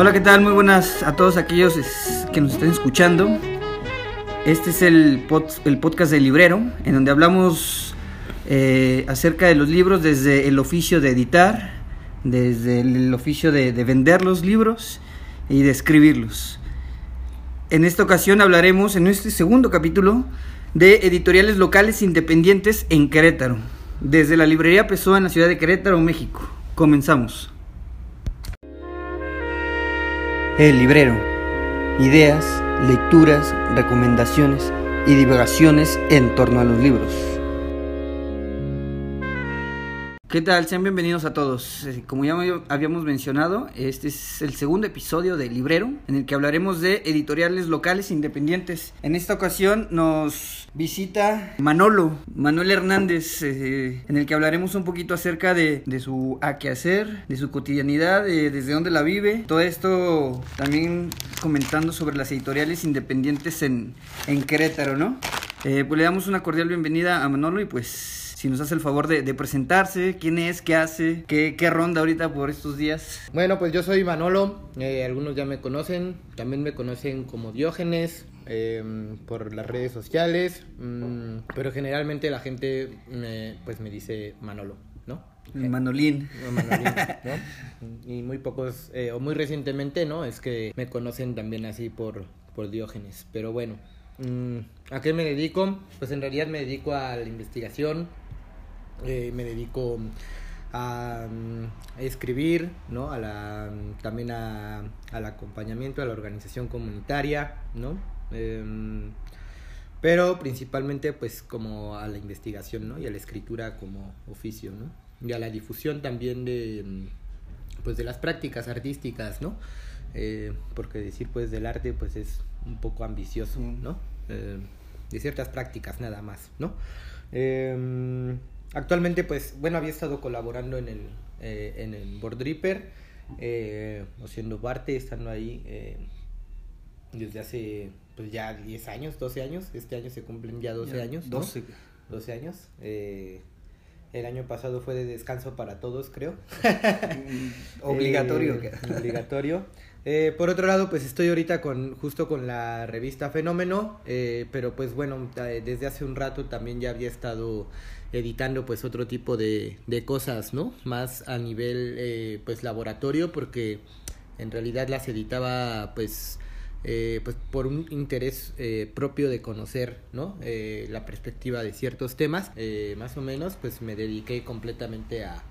Hola, ¿qué tal? Muy buenas a todos aquellos que nos estén escuchando. Este es el, pod- el podcast del librero, en donde hablamos eh, acerca de los libros desde el oficio de editar, desde el oficio de, de vender los libros y de escribirlos. En esta ocasión hablaremos, en este segundo capítulo, de editoriales locales independientes en Querétaro, desde la librería Pessoa en la ciudad de Querétaro, México. Comenzamos. El librero. Ideas, lecturas, recomendaciones y divagaciones en torno a los libros. ¿Qué tal? Sean bienvenidos a todos. Eh, Como ya habíamos mencionado, este es el segundo episodio de Librero, en el que hablaremos de editoriales locales independientes. En esta ocasión nos visita Manolo, Manuel Hernández, eh, en el que hablaremos un poquito acerca de, de su quehacer, de su cotidianidad, de desde dónde la vive. Todo esto también comentando sobre las editoriales independientes en, en Querétaro, ¿no? Eh, pues le damos una cordial bienvenida a Manolo y pues si nos hace el favor de, de presentarse, quién es, qué hace, qué, qué ronda ahorita por estos días. Bueno, pues yo soy Manolo, eh, algunos ya me conocen, también me conocen como Diógenes eh, por las redes sociales, mm, pero generalmente la gente me, pues me dice Manolo, ¿no? Manolín. Manolín, ¿no? Y muy pocos, eh, o muy recientemente, ¿no? Es que me conocen también así por, por Diógenes, pero bueno. mm, ¿A qué me dedico? Pues en realidad me dedico a la investigación, eh, me dedico a, mm, a escribir, ¿no? A la, también a, al acompañamiento, a la organización comunitaria, ¿no? Em, pero principalmente pues como a la investigación, ¿no? Y a la escritura como oficio, ¿no? Y a la difusión también de, mm, pues de las prácticas artísticas, ¿no? Eh, porque decir pues del arte pues es un poco ambicioso, Mm. ¿no? Eh, de ciertas prácticas nada más, ¿no? Actualmente pues, bueno, había estado colaborando en el, eh, en el Board Reaper, eh, haciendo parte, estando ahí eh, desde hace pues ya 10 años, 12 años, este año se cumplen ya 12 años, ¿no? 12. 12 años. eh, el año pasado fue de descanso para todos, creo. Obligatorio. Eh, obligatorio. Eh, por otro lado, pues estoy ahorita con justo con la revista Fenómeno, eh, pero pues bueno, desde hace un rato también ya había estado editando pues otro tipo de, de cosas, ¿no? Más a nivel eh, pues laboratorio, porque en realidad las editaba pues eh, pues por un interés eh, propio de conocer no Eh, la perspectiva de ciertos temas eh, más o menos pues me dediqué completamente a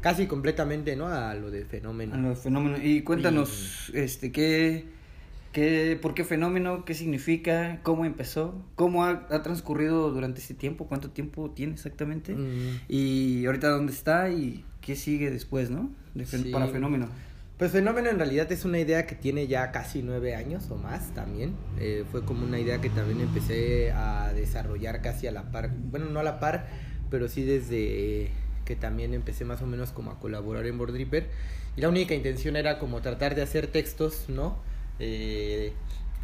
casi completamente no a lo de fenómeno A los fenómenos. Y cuéntanos, este, qué, qué, por qué fenómeno, qué significa, cómo empezó, cómo ha, ha transcurrido durante este tiempo, cuánto tiempo tiene exactamente, Mm. y ahorita dónde está y qué sigue después, ¿no? De Sí. Para fenómeno. Pues Fenómeno en realidad es una idea que tiene ya casi nueve años o más también. Eh, fue como una idea que también empecé a desarrollar casi a la par, bueno, no a la par, pero sí desde que también empecé más o menos como a colaborar en Board Reaper. Y la única intención era como tratar de hacer textos, ¿no? Eh,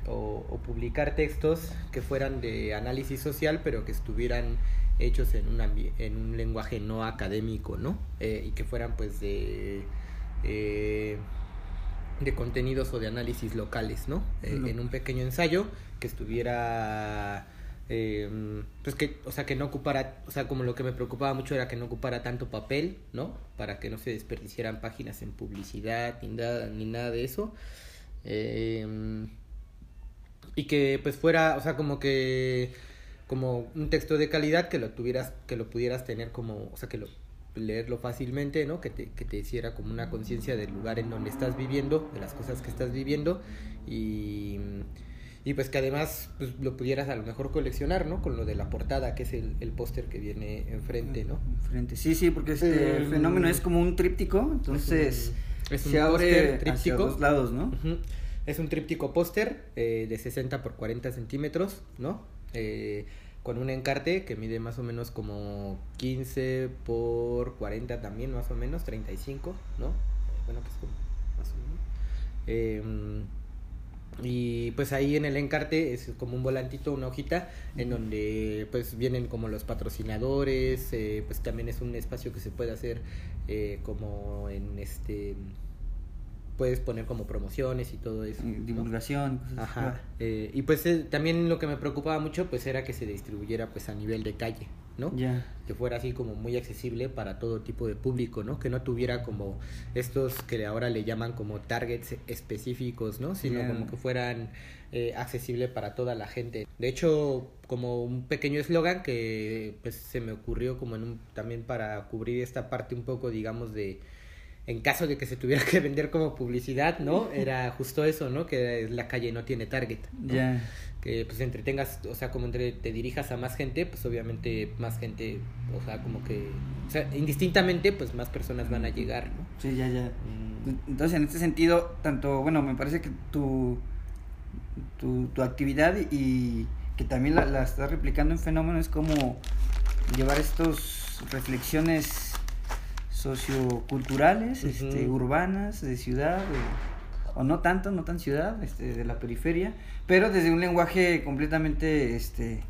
o, o publicar textos que fueran de análisis social, pero que estuvieran hechos en un, en un lenguaje no académico, ¿no? Eh, y que fueran pues de... eh, de contenidos o de análisis locales, ¿no? Eh, en un pequeño ensayo que estuviera, eh, pues que, o sea, que no ocupara, o sea, como lo que me preocupaba mucho era que no ocupara tanto papel, ¿no? Para que no se desperdiciaran páginas en publicidad ni nada, ni nada de eso. Eh, y que pues fuera, o sea, como que como un texto de calidad que lo tuvieras, que lo pudieras tener como, o sea, que lo leerlo fácilmente, ¿no? Que te, que te hiciera como una conciencia del lugar en donde estás viviendo, de las cosas que estás viviendo y, y pues que además pues, lo pudieras a lo mejor coleccionar, ¿no? Con lo de la portada, que es el, el póster que viene enfrente, ¿no? Frente. Sí, sí, porque este Eh, fenómeno es como un tríptico, entonces es un se abre póster hacia tríptico. dos lados, ¿no? Ujú. Es un tríptico póster eh, de 60 por 40 centímetros, ¿no? Eh, con un encarte que mide más o menos como 15 por 40 también, más o menos, 35, ¿no? Bueno, pues como más o menos. Eh, y pues ahí en el encarte es como un volantito, una hojita, en donde pues vienen como los patrocinadores, eh, pues también es un espacio que se puede hacer eh, como en este puedes poner como promociones y todo eso. ¿no? divulgación, cosas. Ajá. eh, y pues eh, también lo que me preocupaba mucho pues era que se distribuyera pues a nivel de calle, ¿no? Ya. Que fuera así como muy accesible para todo tipo de público, ¿no? Que no tuviera como estos que ahora le llaman como targets específicos, ¿no? Sino como que fueran eh, accesible para toda la gente. De hecho, como un pequeño eslogan que pues se me ocurrió como en un, también para cubrir esta parte un poco, digamos, de en caso de que se tuviera que vender como publicidad, ¿no? Era justo eso, ¿no? Que la calle no tiene target. ¿no? Que pues entretengas, o sea, como entre te dirijas a más gente, pues obviamente más gente, o sea, como que, o sea, indistintamente, pues más personas van a llegar, ¿no? Sí, ya, ya. Mm, Entonces, en este sentido, tanto, bueno, me parece que tu, tu, tu actividad y que también la, la estás replicando en fenómeno es como llevar estos reflexiones socioculturales, Ujú. este, urbanas, de ciudad, o, o no tanto, no tan ciudad, este, de la periferia, pero desde un lenguaje completamente este,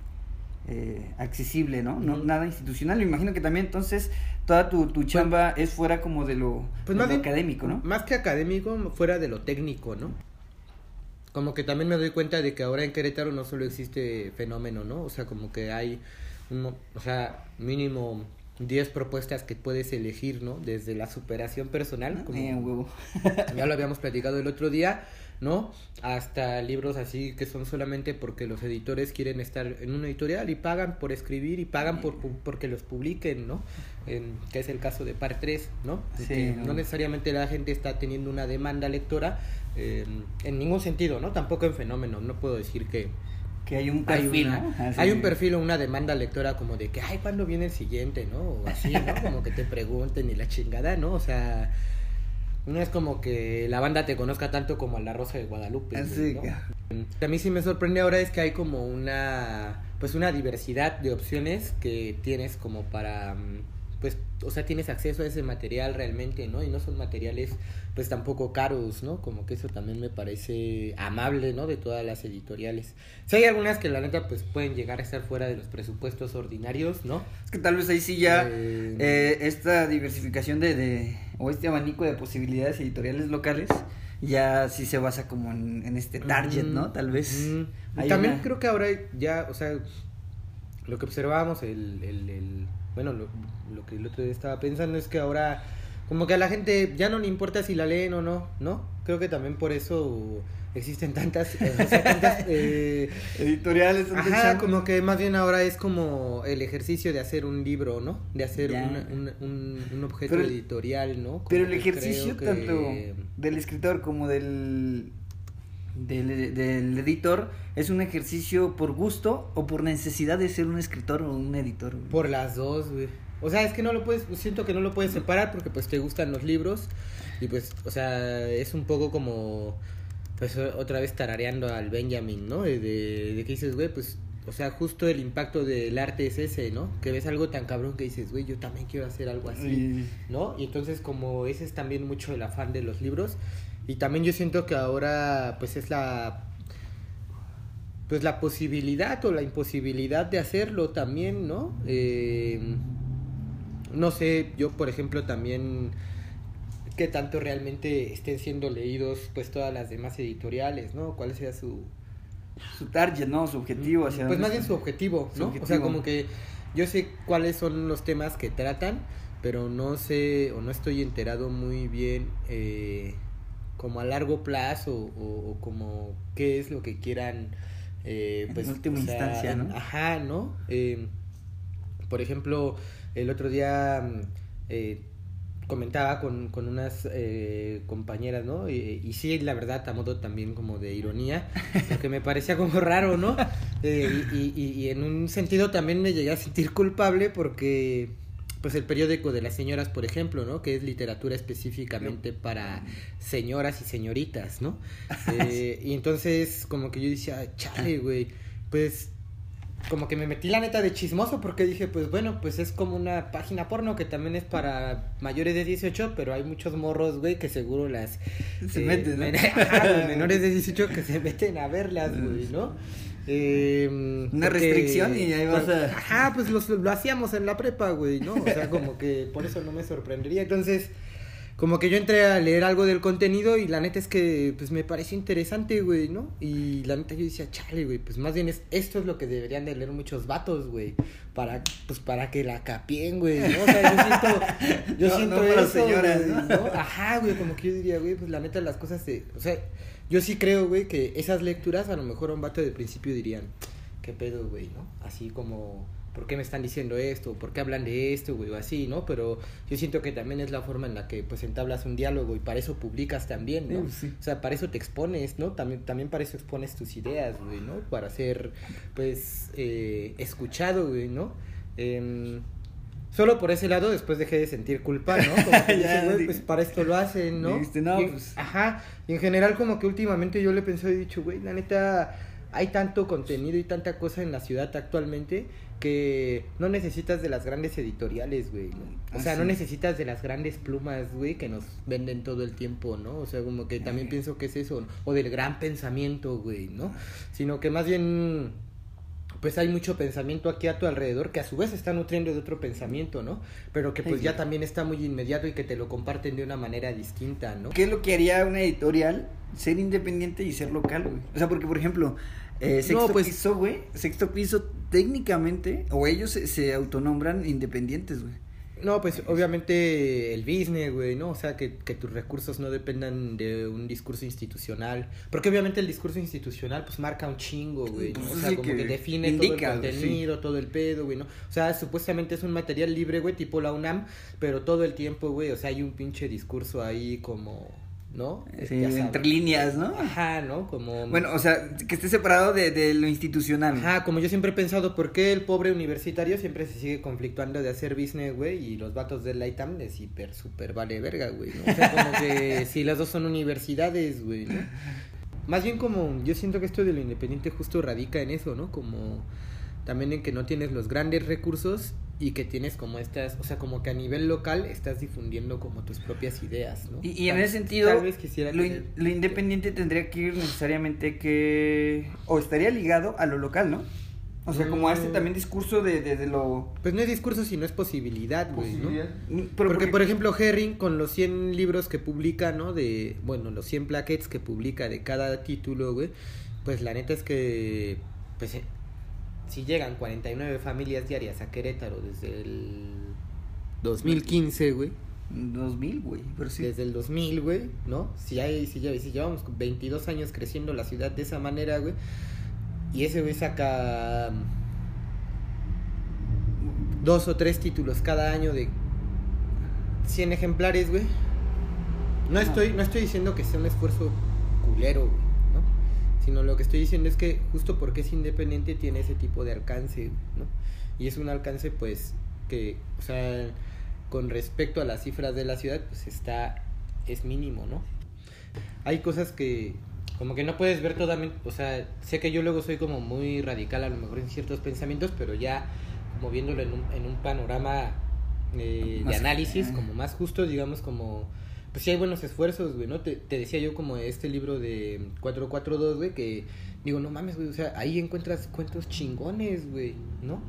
eh, accesible, ¿no? Nada institucional. Me imagino que también entonces toda tu, tu chamba es fuera como de lo, Pues de más lo bien, académico, ¿no? Más que académico, fuera de lo técnico, ¿no? Como que también me doy cuenta de que ahora en Querétaro no solo existe fenómeno, ¿no? O sea, como que hay, un, o sea, mínimo 10 propuestas que puedes elegir, ¿no? Desde la superación personal, como Eh, huevo. ya lo habíamos platicado el otro día, ¿no? Hasta libros así que son solamente porque los editores quieren estar en una editorial y pagan por escribir y pagan por pu- porque los publiquen, ¿no? En, que es el caso de Par 3, ¿no? Sí, que ¿no? no necesariamente la gente está teniendo una demanda lectora eh, en ningún sentido, ¿no? Tampoco en fenómeno, no puedo decir que Que hay un hay, perfil. Así. hay un perfil o una demanda lectora como de que, ay, ¿cuándo viene el siguiente, no? O así, ¿no? Como que te pregunten y la chingada, ¿no? O sea, no es como que la banda te conozca tanto como a la Rosa de Guadalupe. Así ¿no? que- A mí sí me sorprende ahora es que hay como una, pues una diversidad de opciones que tienes como para, mm, pues, o sea, tienes acceso a ese material realmente, ¿no? Y no son materiales, pues, tampoco caros, ¿no? Como que eso también me parece amable, ¿no? De todas las editoriales. Sí hay algunas que la neta, pues, pueden llegar a estar fuera de los presupuestos ordinarios, ¿no? Es que tal vez ahí sí ya Eh, eh, esta diversificación de, de, o este abanico de posibilidades editoriales locales ya sí se basa como en, en este target, Mm, ¿no? Tal vez. mm. También una- creo que ahora ya, o sea, lo que observábamos, el, el, el- bueno, lo, lo que el otro día estaba pensando es que ahora, como que a la gente ya no le importa si la leen o no, ¿no? Creo que también por eso existen tantas, o sea, tantas, eh, Editoriales. Ajá, como que más bien ahora es como el ejercicio de hacer un libro, ¿no? De hacer un, un, un objeto Pero editorial, ¿no? Como Pero el ejercicio que- tanto del escritor como del, del, del editor es un ejercicio por gusto o por necesidad de ser un escritor o un editor. güey? Por las dos, güey. O sea, es que no lo puedes, siento que no lo puedes separar porque pues te gustan los libros y pues, o sea, es un poco como, pues otra vez tarareando al Benjamin, ¿no? De, de, de que dices, güey, pues, o sea, justo el impacto del arte es ese, ¿no? Que ves algo tan cabrón que dices, güey, yo también quiero hacer algo así. ¿no? Y entonces como ese es también mucho el afán de los libros y también yo siento que ahora pues es la pues la posibilidad o la imposibilidad de hacerlo también, ¿no? Eh, no sé, yo por ejemplo también qué tanto realmente estén siendo leídos pues todas las demás editoriales, ¿no? ¿Cuál sea su su target, ¿no? Su objetivo hacia pues más bien su objetivo, Su ¿no? O sea, como que yo sé cuáles son los temas que tratan, pero no sé o no estoy enterado muy bien eh, como a largo plazo o, o como qué es lo que quieran eh, En pues última o sea, instancia, en- ¿no? ajá no Eh, por ejemplo el otro día mm, eh, comentaba con, con unas eh, compañeras, ¿no? Y, y sí, la verdad, a modo también como de ironía, porque me parecía como raro, ¿no? Eh, y, y, y en un sentido también me llegué a sentir culpable porque, pues el periódico de las señoras, por ejemplo, ¿no? Que es literatura específicamente para señoras y señoritas, ¿no? Eh, y entonces como que yo decía, chale, güey, pues como que me metí la neta de chismoso porque dije, pues bueno, pues es como una página porno que también es para mayores de 18, pero hay muchos morros, güey, que seguro las... Se meten, ¿no? Ajá, menores de 18 que se meten a verlas, güey, ¿no? Eh, Una restricción y ahí vas a- Ajá, pues los- lo hacíamos en la prepa, güey, ¿no? O sea, como que por eso no me sorprendería. Entonces, como que yo entré a leer algo del contenido y la neta es que pues me pareció interesante, güey, ¿no? Y la neta yo decía, chale, güey, pues más bien es, esto es lo que deberían de leer muchos vatos, güey, para, pues para que la capien, güey, ¿no? O sea, yo siento, yo No, siento no para eso, señoras, güey, ¿no? ¿no? Ajá, güey, como que yo diría, güey, pues la neta las cosas se, o sea, yo sí creo, güey, que esas lecturas a lo mejor a un vato de principio dirían, ¿qué pedo, güey, no? Así como, ¿por qué me están diciendo esto? ¿Por qué hablan de esto, güey? O así, ¿no? Pero yo siento que también es la forma en la que, pues, entablas un diálogo y para eso publicas también, ¿no? Sí, sí. O sea, para eso te expones, ¿no? También, también para eso expones tus ideas, güey, ¿no? Para ser, pues, eh, escuchado, güey, ¿no? Em, Solo por ese lado después dejé de sentir culpa, ¿no? Como que Ya, dije, güey, di- pues para esto lo hacen, ¿no? dijiste, no, Y- pues- Ajá, y en general como que últimamente yo le he pensado y he dicho, güey, la neta, hay tanto contenido y tanta cosa en la ciudad actualmente que no necesitas de las grandes editoriales, güey. ¿no? O Ah, sea, no sí. necesitas de las grandes plumas, güey, que nos venden todo el tiempo, ¿no? O sea, como que también pienso que es eso, ¿no? o del gran pensamiento, güey, ¿no? Sino que más bien pues hay mucho pensamiento aquí a tu alrededor que a su vez está nutriendo de otro pensamiento, ¿no? Pero que pues ya también está muy inmediato y que te lo comparten de una manera distinta, ¿no? ¿Qué es lo que haría una editorial? Ser independiente y ser local, güey. O sea, porque, por ejemplo, eh, Sexto No, pues- Piso, güey, Sexto Piso técnicamente, o ellos se, se autonombran independientes, güey. No, pues obviamente el business, güey, ¿no? O sea, que, que tus recursos no dependan de un discurso institucional. Porque obviamente el discurso institucional, pues marca un chingo, güey. ¿no? O Pues sea, sí, como que que, define indica, todo el sí. contenido, todo el pedo, güey, ¿no? O sea, supuestamente es un material libre, güey, tipo la UNAM, pero todo el tiempo, güey, o sea, hay un pinche discurso ahí como, ¿no? Sí, entre líneas, ¿no? Ajá, ¿no? Como... Bueno, o sea, que esté separado de, de lo institucional. Ajá, como yo siempre he pensado, ¿por qué el pobre universitario siempre se sigue conflictuando de hacer business, güey? Y los vatos del ITAM es hiper, super vale verga, güey, ¿no? O sea, como que si las dos son universidades, güey, ¿no? Más bien como, yo siento que esto de lo independiente justo radica en eso, ¿no? Como también en que no tienes los grandes recursos y que tienes como estas, o sea, como que a nivel local estás difundiendo como tus propias ideas, ¿no? Y, y en Tal- ese sentido, tal vez quisiera lo, in- lo independiente tendría que ir necesariamente que... O estaría ligado a lo local, ¿no? O sea, como a este Mm. también discurso de, de, de lo... Pues no es discurso, sino es posibilidad, güey, ¿no? Mm, Pero porque, por ejemplo, Herring, con los 100 libros que publica, ¿no? De, bueno, los 100 plaquettes que publica de cada título, güey, pues la neta es que, pues, eh, si llegan 49 familias diarias a Querétaro desde el 2015, güey, 2000, güey, sí. desde el 2000, güey, ¿no? Si hay, si, si llevamos 22 años creciendo la ciudad de esa manera, güey, y ese güey saca mm, dos o tres títulos cada año de 100 ejemplares, güey. No estoy, no estoy diciendo que sea un esfuerzo culero, güey. Sino lo que estoy diciendo es que justo porque es independiente tiene ese tipo de alcance, ¿no? Y es un alcance, pues, que, o sea, con respecto a las cifras de la ciudad, pues está, es mínimo, ¿no? Hay cosas que, como que no puedes ver totalmente, o sea, sé que yo luego soy como muy radical a lo mejor en ciertos pensamientos, pero ya como viéndolo en un, en un panorama eh, de análisis, como más justo, digamos, como, pues sí hay buenos esfuerzos, güey, ¿no? Te, te decía yo como este libro de 442, güey, que digo, no mames, güey, o sea, ahí encuentras cuentos chingones, güey, ¿no?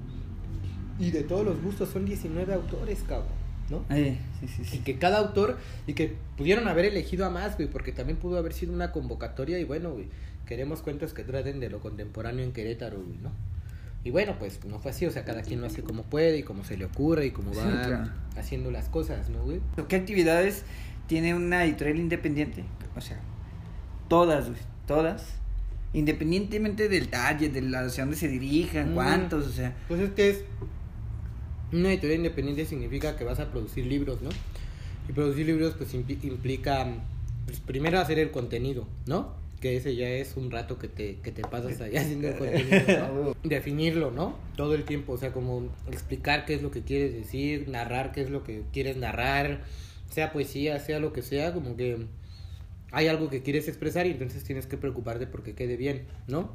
Y de todos los gustos son 19 autores, cabrón, ¿no? Eh, sí, sí, Y sí. que cada autor, y que pudieron haber elegido a más, güey, porque también pudo haber sido una convocatoria, y bueno, güey, queremos cuentos que traten de lo contemporáneo en Querétaro, güey, ¿no? Y bueno, pues no fue así, o sea, cada quien lo hace como puede y como se le ocurre y como va claro. haciendo las cosas, ¿no, güey? ¿Qué actividades tiene una editorial independiente? O sea, todas, todas. Independientemente del talle, de la hacia dónde se dirijan, cuántos, o sea. Pues es que es. Una editorial independiente significa que vas a producir libros, ¿no? Y producir libros, pues impli- implica. Pues, primero hacer el contenido, ¿no? Que ese ya es un rato que te, que te pasas ahí haciendo el contenido, ¿no? Definirlo, ¿no? Todo el tiempo, o sea, como explicar qué es lo que quieres decir, narrar qué es lo que quieres narrar, sea poesía, sea lo que sea, como que hay algo que quieres expresar y entonces tienes que preocuparte porque quede bien, ¿no?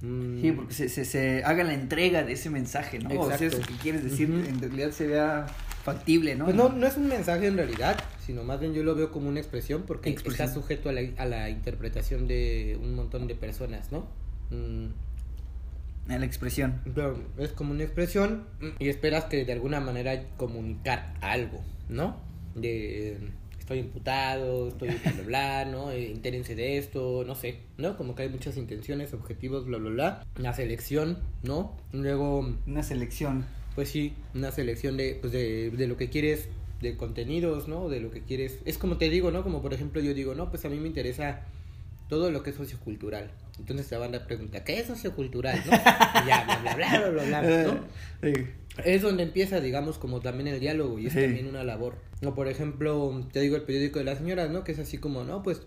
Mm. Sí, porque se, se, se haga la entrega de ese mensaje, ¿no? O sea, Exacto. eso que quieres decir, en realidad se vea factible, ¿no? Pues no, no es un mensaje en realidad, sino más bien yo lo veo como una expresión porque Expresión. está sujeto a la, a la interpretación de un montón de personas, ¿no? Mm, En la expresión. pero es como una expresión y esperas que de alguna manera comunicar algo, ¿no? De, estoy imputado, estoy bla, bla, bla, ¿no? Eh, intérense de esto, no sé, ¿no? Como que hay muchas intenciones, objetivos, bla, bla, bla. Una selección, ¿no? Luego... Una selección. Pues sí, una selección de, pues de, de lo que quieres, de contenidos, ¿no? De lo que quieres. Es como te digo, ¿no? Como por ejemplo yo digo, no, pues a mí me interesa todo lo que es sociocultural. Entonces la banda pregunta, ¿qué es sociocultural? ¿no? Y ya, bla, bla, bla, bla, bla, bla, ¿no? Es donde empieza, digamos, como también el diálogo y es Sí. también una labor. O por ejemplo, te digo el periódico de las señoras, ¿no? Que es así como, no, pues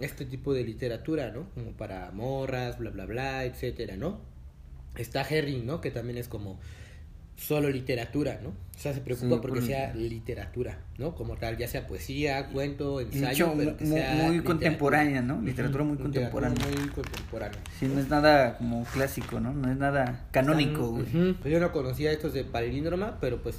este tipo de literatura, ¿no? Como para morras, bla, bla, bla, etcétera, ¿no? Está Herring, ¿no? Que también es como solo literatura, ¿no? O sea, se preocupa Sí, porque por- sea literatura, ¿no? Como tal, ya sea poesía, cuento, ensayo, hecho, pero que mu- sea muy, contemporánea, ¿no? Literatura muy contemporánea. literatura muy contemporánea. Sí, no es nada como clásico, ¿no? No es nada canónico. Pues yo no conocía estos de palíndroma, pero pues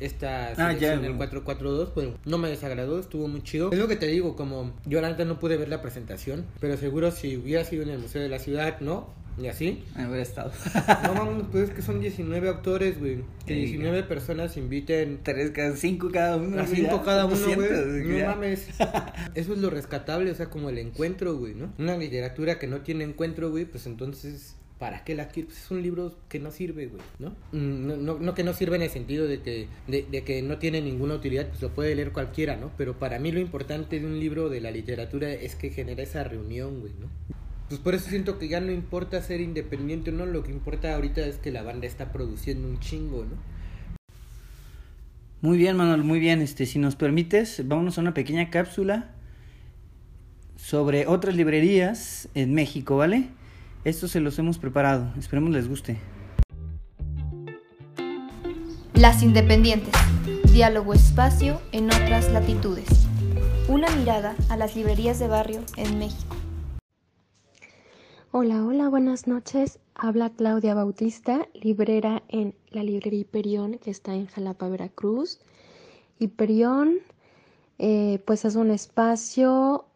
esta Ah, ya, selección del güey. 442, pues no me desagradó, estuvo muy chido. Es lo que te digo, como yo neta no pude ver la presentación, pero seguro si hubiera sido en el Museo de la Ciudad, ¿no? Y así. Haber estado. No mames, pues es que son 19 autores, güey. Que Sí. 19 personas inviten Tres, cada cinco cada uno. a güey, cinco ya, cada uno, 200, güey. No mames. Eso es lo rescatable, o sea, como el encuentro, güey, ¿no? Una literatura que no tiene encuentro, güey, pues entonces, ¿para qué la quieres? Pues es un libro que no sirve, güey, ¿no? Mm, No, no, no que no sirve en el sentido de que, de que no tiene ninguna utilidad, pues lo puede leer cualquiera, ¿no? Pero para mí lo importante de un libro de la literatura es que genera esa reunión, güey, ¿no? Pues por eso siento que ya no importa ser independiente o no, lo que importa ahorita es que la banda está produciendo un chingo, ¿no? Muy bien, Manuel, muy bien. Este, si nos permites, vámonos a una pequeña cápsula sobre otras librerías en México, ¿vale? Esto se los hemos preparado. Esperemos les guste. Las Independientes. Diálogo espacio en otras latitudes. Una mirada a las librerías de barrio en México. Hola, hola, buenas noches. Habla Claudia Bautista, librera en la librería Hiperión, que está en Jalapa, Veracruz. Hiperión, eh, pues es un espacio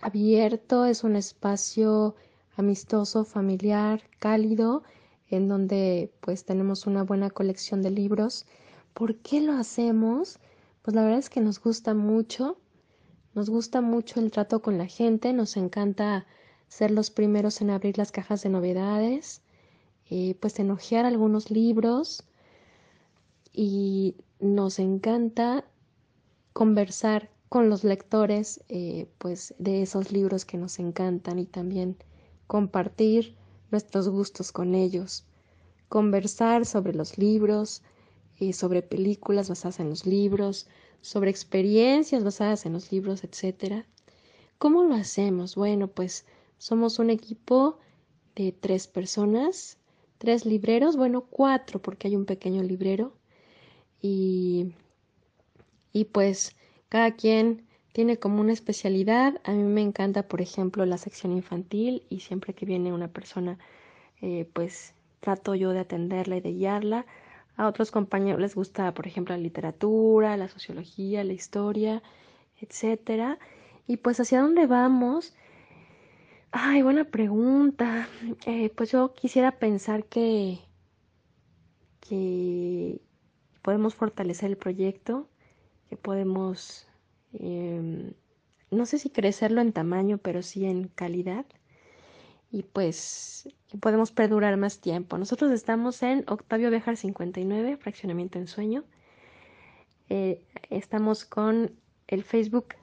abierto, es un espacio amistoso, familiar, cálido, en donde pues tenemos una buena colección de libros. ¿Por qué lo hacemos? Pues la verdad es que nos gusta mucho, nos gusta mucho el trato con la gente, nos encanta ser los primeros en abrir las cajas de novedades, eh, pues en hojear algunos libros y nos encanta conversar con los lectores eh, pues de esos libros que nos encantan y también compartir nuestros gustos con ellos, conversar sobre los libros, eh, sobre películas basadas en los libros, sobre experiencias basadas en los libros, etcétera. ¿Cómo lo hacemos? Bueno, pues somos un equipo de tres personas, tres libreros, bueno, cuatro porque hay un pequeño librero y, y pues cada quien tiene como una especialidad. A mí me encanta, por ejemplo, la sección infantil y siempre que viene una persona, eh, pues trato yo de atenderla y de guiarla. A otros compañeros les gusta, por ejemplo, la literatura, la sociología, la historia, etcétera. Y pues hacia dónde vamos. Ay, buena pregunta. Eh, pues yo quisiera pensar que, que podemos fortalecer el proyecto, que podemos, eh, no sé si crecerlo en tamaño, pero sí en calidad. Y pues podemos perdurar más tiempo. Nosotros estamos en Octavio Bejar 59, Fraccionamiento en Sueño. Eh, estamos con el Facebook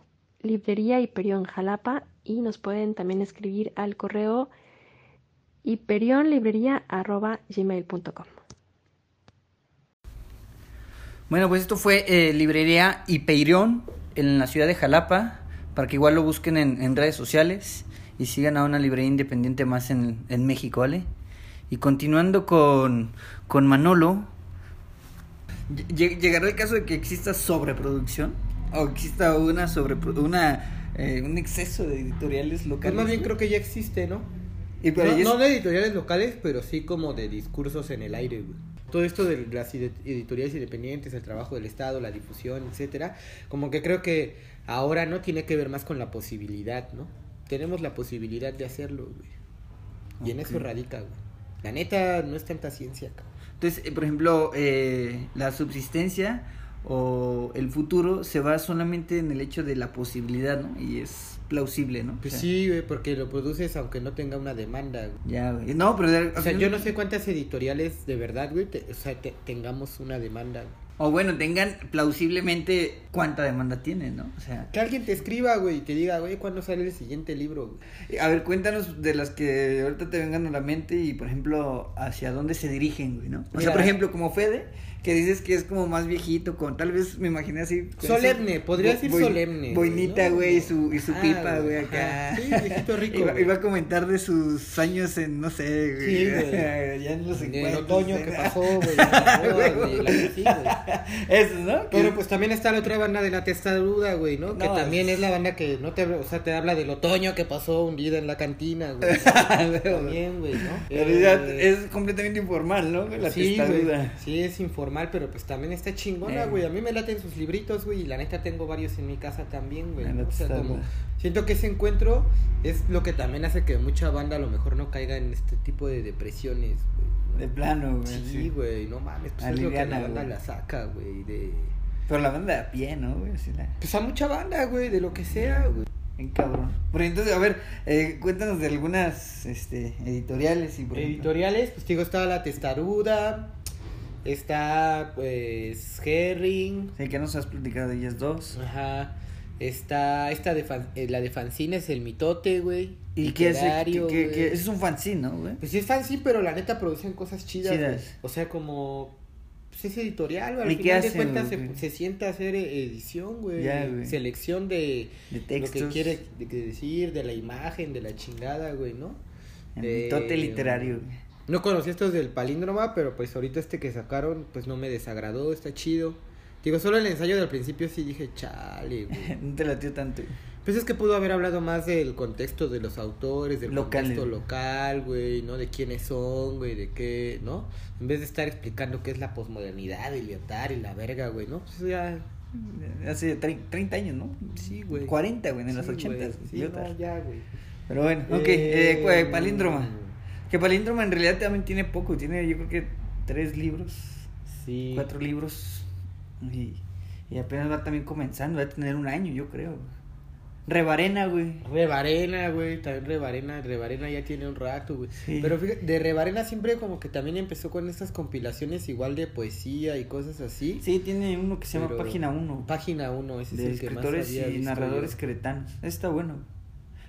Librería Hiperión Jalapa y nos pueden también escribir al correo hiperionlibrería.gmail.com Bueno, pues esto fue eh, librería Hipeirión en la ciudad de Jalapa, para que igual lo busquen en, en redes sociales y sigan a una librería independiente más en, en México, ¿vale? Y continuando con, con Manolo, lle- ¿llegará el caso de que exista sobreproducción? ¿O exista una sobre una eh, un exceso de editoriales Pues locales? más bien creo que ya existe, ¿no? Y no, es- no de editoriales locales, pero sí como de discursos en el aire, güey. Todo esto de las edi- editoriales independientes, el trabajo del Estado, la difusión, etcétera, como que creo que ahora no tiene que ver más con la posibilidad, ¿no? Tenemos la posibilidad de hacerlo, güey. Y en eso radica, güey. La neta no es tanta ciencia, cabrón. Entonces, eh, por ejemplo, eh, la subsistencia o el futuro se va solamente en el hecho de la posibilidad, ¿no? Y es plausible, ¿no? Pues O sea, sí, güey, porque lo produces aunque no tenga una demanda, güey. Ya, güey. No, pero... de- O sea, yo no sé cuántas editoriales de verdad, güey, te- o sea, te- tengamos una demanda. güey. O bueno, tengan plausiblemente cuánta demanda tienen, ¿no? O sea, Que alguien te escriba, güey, y te diga, güey, ¿cuándo sale el siguiente libro? güey? a ver, cuéntanos de las que ahorita te vengan a la mente y, por ejemplo, hacia dónde se dirigen, güey, ¿no? O sea, por ejemplo, como Fede, que dices que es como más viejito, con tal vez me imaginé así. Solemne, podría decir boi- solemne, Boinita, ¿no? güey, y su, y su Ah, pipa, güey, acá. Sí, viejito rico, iba, a comentar de sus años en, no sé, güey. Sí, güey. ya en los En 50. el otoño que pasó, güey. Eso, ¿no? Pero pues también está la otra banda de la testaruda, güey, ¿no? Que también es- la banda que no te, o sea, te habla del otoño que pasó un día en la cantina, güey. también, güey, ¿no? Eh, es completamente informal, ¿no? La sí, testaruda. Sí, es informal, pero pues también está chingona, Eh. güey. A mí me laten sus libritos, güey, y la neta tengo varios en mi casa también, güey. ¿no? O sea, como siento que ese encuentro es lo que también hace que mucha banda a lo mejor no caiga en este tipo de depresiones, güey. ¿no? De plano, güey. Sí, güey, no mames, pues es lo que Aliviana, la banda güey. la saca, güey, de... Pero la banda de a pie, ¿no, güey? Así la... Pues a mucha banda, güey, de lo que sea, güey. En cabrón. Pero entonces, a ver, eh, cuéntanos de algunas este, editoriales y por ejemplo- Editoriales, pues digo, está La Testaruda, está pues Herring, Sí, que nos has platicado de ellas dos. ajá, está esta de fan- eh, la de fanzines, El Mitote, güey. ¿Y qué es? ¿Qué, qué- qué- Es un fanzine, ¿no, güey? Pues sí es fanzine, pero la neta producen cosas chidas, Chidas. O sea, como... Pues es editorial, güey. ¿Y Al qué final de hacen, cuentas güey? se, se sienta a hacer edición, güey. Ya, güey. Selección de, De lo textos. que quiere de- que decir, de la imagen, de la chingada, güey, ¿no? El De- mitote literario. güey. No conocí estos del palíndroma, pero pues ahorita este que sacaron, pues no me desagradó, está chido. Digo, solo el ensayo del principio sí dije, chale, güey. No te latió tanto. Pues es que pudo haber hablado más del contexto de los autores, del contexto local, güey, ¿no? De quiénes son, güey, de qué, ¿no? En vez de estar explicando qué es la posmodernidad y Lyotard y la verga, güey, ¿no? Pues ya, Hace tre- 30 años, ¿no? sí, güey. 40, güey, en los Sí, 80. güey. Sí, no, ya, güey. Pero bueno, ok. Eh, Eh, cu- palíndroma. Que Palíndroma en realidad también tiene poco. Tiene, yo creo que tres libros. Sí. Cuatro libros. Y, y apenas va también comenzando. Va a tener un año, yo creo. Rebarena, güey. Rebarena, güey, también Rebarena, Rebarena ya tiene un rato, güey. Sí. Pero fíjate, de Rebarena siempre como que también empezó con estas compilaciones igual de poesía y cosas así. Sí, tiene uno que se llama Página 1. Página 1, ese de es el que más escritores había y narradores cretanos. Está bueno.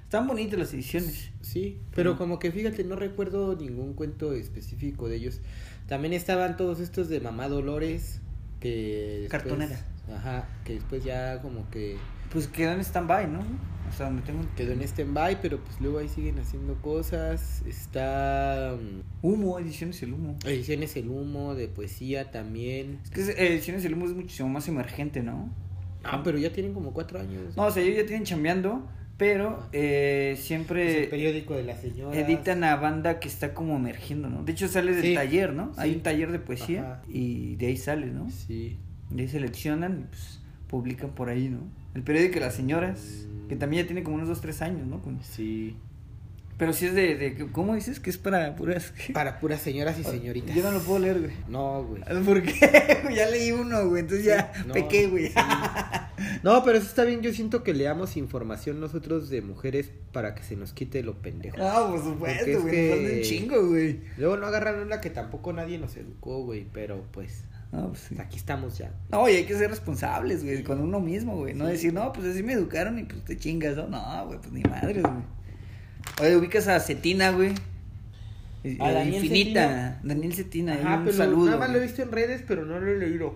Están bonitas las ediciones. Sí, pero como que fíjate, no recuerdo ningún cuento específico de ellos. También estaban todos estos de Mamá Dolores, que... después- Cartonera. Ajá, que después ya como que Pues quedó en stand-by, ¿no? O sea, donde tengo quedó en stand-by, pero pues luego ahí siguen haciendo cosas. Está... mm, Humo, Ediciones El Humo. Ediciones El Humo, de poesía también. Es que es- Ediciones El Humo es muchísimo más emergente, ¿no? Ah, pero ya tienen como cuatro años. No, o sea, ellos ya tienen chambeando, pero eh, Es el siempre periódico de la señora. editan a banda que está como emergiendo, ¿no? De hecho sale del Sí, taller, ¿no? Hay un taller de poesía Ajá. y de ahí sale, ¿no? Sí. De ahí seleccionan y pues publican por ahí, ¿no? El periódico de las señoras, que también ya tiene como unos dos, tres años, ¿no? Con- Sí. Pero sí es de, de ¿cómo dices? Que es para puras... Para puras señoras y señoritas. Yo no lo puedo leer, güey. No, güey. ¿Por qué? ya leí uno, güey, entonces ya No, pequé, güey. sí. No, pero eso está bien. Yo siento que leamos información nosotros de mujeres para que se nos quite lo pendejo. No, por supuesto, güey, que- nos falta un chingo, güey. Luego no agarran la que tampoco nadie nos educó, güey. Pero pues, No, pues sí. aquí estamos ya. No, y hay que ser responsables, güey, con uno mismo, güey. No Sí. decir, no, pues así me educaron y pues te chingas, ¿no? No, güey, pues ni madres, güey. Oye, ubicas a Cetina, güey. ¿A Daniel Infinita, Cetina? Daniel Cetina, Ajá, pero saludo. nada más lo he visto en redes, pero no lo he leído.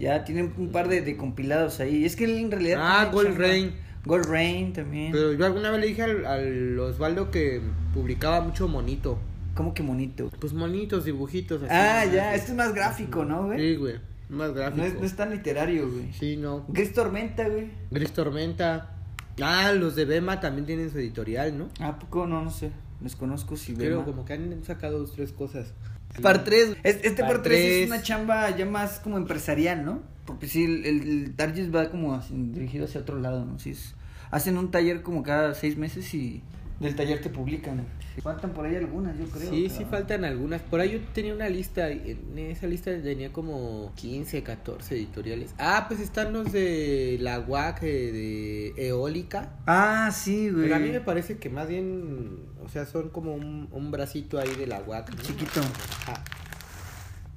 Ya tienen un par de, de compilados ahí. Es que él en realidad. Ah, Gold. Rain. Gold Rain también. Pero yo alguna vez le dije al, al Osvaldo que publicaba mucho monito. ¿Cómo que bonito? Pues monitos, dibujitos. así, Ah, ¿no? ya, este es más gráfico, ¿no, güey? Sí, güey. Más gráfico. No es, no es tan literario, güey. Sí, no. Gris Tormenta, güey. Gris Tormenta. Ah, los de Bema también tienen su editorial, ¿no? ¿A poco? No, no sé. Les conozco si Pero Bema. como que han sacado dos, tres cosas. Par 3. Este Par par 3 es una chamba ya más como empresarial, ¿no? Porque sí, el, el, va como así, dirigido hacia otro lado, ¿no? Sí, es- hacen un taller como cada seis meses y, del taller te publican. Faltan por ahí algunas, yo creo. Sí, pero- sí faltan algunas. Por ahí yo tenía una lista, en esa lista tenía como 15, 14 editoriales. Ah, pues están los de la UAC, eh, de Eólica. Ah, sí, güey. Pero a mí me parece que más bien, sea, son como un, un bracito ahí de la UAC. ¿no? Chiquito. Ajá.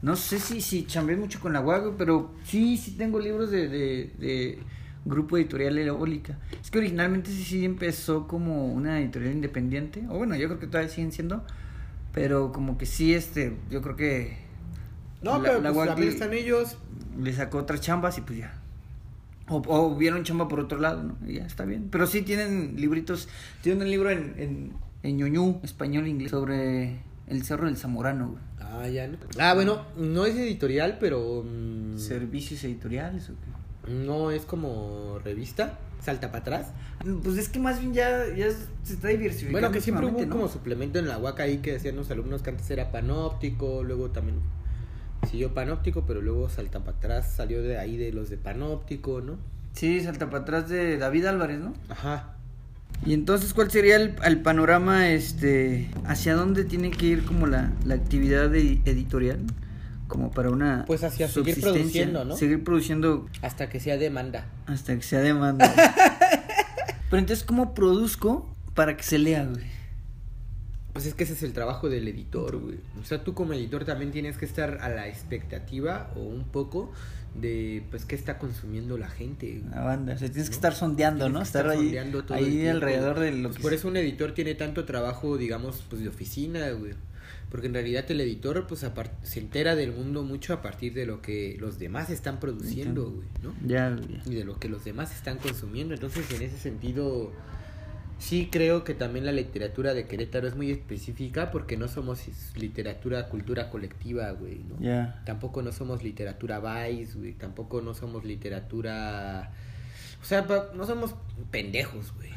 No sé si, si chambeé mucho con la güey, pero sí, sí tengo libros de, de, de Grupo Editorial Eólica. Es que originalmente sí, sí empezó como una editorial independiente, o bueno, yo creo que todavía siguen siendo, pero como que sí, este, yo creo que No, La- pero la pues UAC también le- están ellos. le sacó otras chambas y pues ya. O, o vieron chamba por otro lado, ¿no? Y ya está bien. Pero sí tienen libritos, tienen un libro en, en, en ñoñú, español inglés, sobre el Cerro del Zamorano, güey. Ah, ya no. Ah, bueno, no es editorial, pero. mm, Servicios editoriales o qué. no es como revista. Salta para atrás. Pues es que más bien ya, ya se está diversificando. Bueno, que siempre hubo últimamente, como ¿no? suplemento en la UAC ahí que decían los alumnos que antes era panóptico, luego también siguió panóptico, pero luego salta para atrás, salió de ahí de los de panóptico, ¿no? Sí, salta para atrás de David Álvarez, ¿no? Ajá. Y entonces, ¿cuál sería el, el panorama, este, hacia dónde tiene que ir como la, la actividad edi- editorial? Como para una Pues hacia seguir produciendo, ¿no? Seguir produciendo Hasta que sea demanda. hasta que sea demanda. Pero entonces, ¿cómo produzco para que se lea, güey? Pues es que ese es el trabajo del editor, güey. O sea, tú como editor también tienes que estar a la expectativa o un poco de, pues, qué está consumiendo la gente. güey. La banda, o sea, tienes que estar sondeando, Tienes ¿no? Estar, ahí, sondeando todo ahí alrededor de lo Pues que por eso un editor tiene tanto trabajo, digamos, pues de oficina, güey. Porque en realidad el editor, pues, se entera del mundo mucho a partir de lo que los demás están produciendo, güey, ¿no? Ya, güey. Y de lo que los demás están consumiendo. Entonces, en ese sentido, sí creo que también la literatura de Querétaro es muy específica porque no somos literatura, cultura colectiva, güey, ¿no? Ya. Tampoco no somos literatura vice, güey. Tampoco no somos literatura... O sea, no somos pendejos, güey.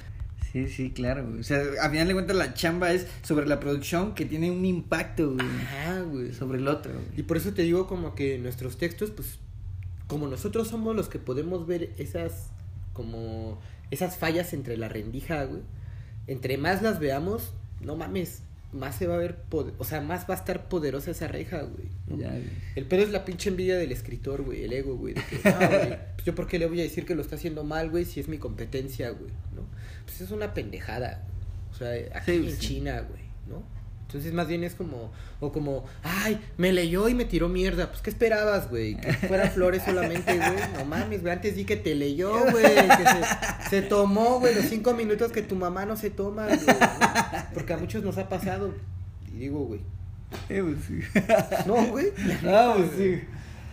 Sí, sí, claro. güey. O sea, a final de cuentas la chamba es sobre la producción que tiene un impacto, güey, Ajá, güey. sobre el otro. Y güey. por eso te digo como que nuestros textos, pues, como nosotros somos los que podemos ver esas, como, esas fallas entre la rendija, güey. Entre más las veamos, no mames, más se va a ver, o sea, más va a estar poderosa esa reja, güey. ¿no? Ya, güey. El pedo es la pinche envidia del escritor, güey, el ego, güey. De que, no, güey, pues yo por qué le voy a decir que lo está haciendo mal, güey, si es mi competencia, güey, ¿no? Pues es una pendejada. O sea, aquí Sí, en sí. China, güey, ¿no? Entonces más bien es como, o como, ay, me leyó y me tiró mierda. Pues, ¿qué esperabas, güey? Que fueran flores solamente, güey. No mames, güey, antes di que te leyó, güey. Que se, se tomó, güey, los cinco minutos que tu mamá no se toma, güey. ¿no? Porque a muchos nos ha pasado. Y digo, güey, Eh, pues, sí. no, güey. Ah, pues sí.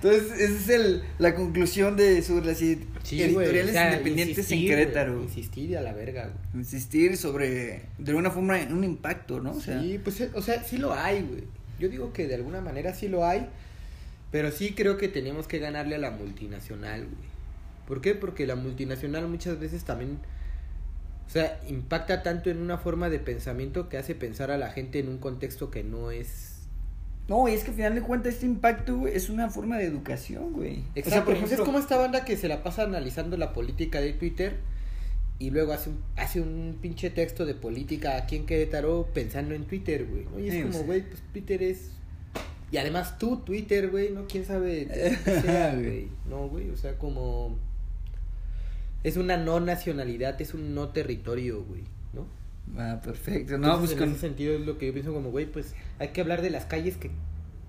Entonces, esa es el, la conclusión de sobre las Sí, editoriales güey, o sea, independientes insistir, en Querétaro. güey, insistir a la verga, güey. Insistir sobre, de alguna forma, en un impacto, ¿no? O sea, sí, pues, eh, o sea, sí lo hay, güey. Yo digo que de alguna manera sí lo hay, pero sí creo que tenemos que ganarle a la multinacional, güey. ¿Por qué? Porque la multinacional muchas veces también, o sea, impacta tanto en una forma de pensamiento que hace pensar a la gente en un contexto que no es... No, y es que al final de cuentas este impacto, güey, es una forma de educación, güey. Exacto, o sea, por ejemplo, es como esta banda que se la pasa analizando la política de Twitter y luego hace un, hace un pinche texto de política aquí en Querétaro pensando en Twitter, güey. ¿no? Y es Sí, como, güey, pues Twitter es... Y además tú, Twitter, güey, ¿no? ¿Quién sabe sea, güey? No, güey, o sea, como... Es una no nacionalidad, es un no territorio, güey. Ah, perfecto. No, Entonces, pues en con... ese sentido es lo que yo pienso como, güey, pues hay que hablar de las calles que,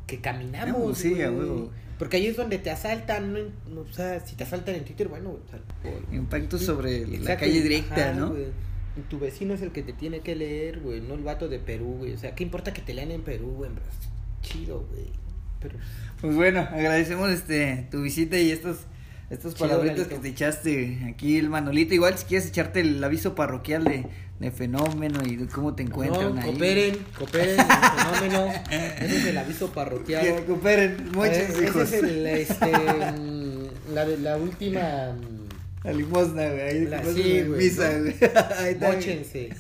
que caminamos, No, sí, a güey. huevo. Porque ahí es donde te asaltan, ¿no? No, O sea, si te asaltan en Twitter, bueno, o sea, por- Impacto Sí, sobre la calle directa, ajá, ¿no? güey. Tu vecino es el que te tiene que leer, güey, no el vato de Perú, güey. O sea, ¿qué importa que te lean en Perú, güey? Pues, Chido, güey. Pero Pues bueno, agradecemos este tu visita y estos estos Chido, palabritas que te echaste aquí el Manolito. Igual si quieres echarte el aviso parroquial de, de fenómeno y de cómo te encuentran no, ahí. cooperen, cooperen, el fenómeno. Ese es el aviso parroquial. cooperen, muchos Eh, ese hijos. es el, este, la, última... La limosna, güey. Ahí La- sí, güey, misa, ¿no? güey. Ahí está. Móchense.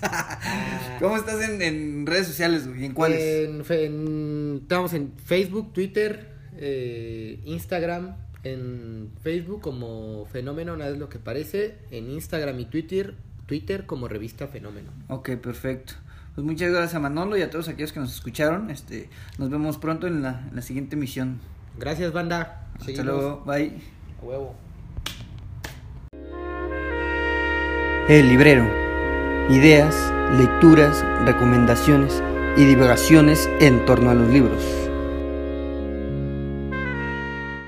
¿Cómo estás en, en redes sociales, güey? ¿En cuáles? En- estamos en Facebook, Twitter, eh, Instagram. En Facebook como Fenómeno, nada es lo que parece. En Instagram y Twitter Twitter como Revista Fenómeno. Ok, perfecto. Pues muchas gracias a Manolo y a todos aquellos que nos escucharon. Este, nos vemos pronto en la, en la siguiente emisión. Gracias, banda. Hasta Seguimos. luego, bye. A huevo. El librero. Ideas, lecturas, recomendaciones y divagaciones en torno a los libros.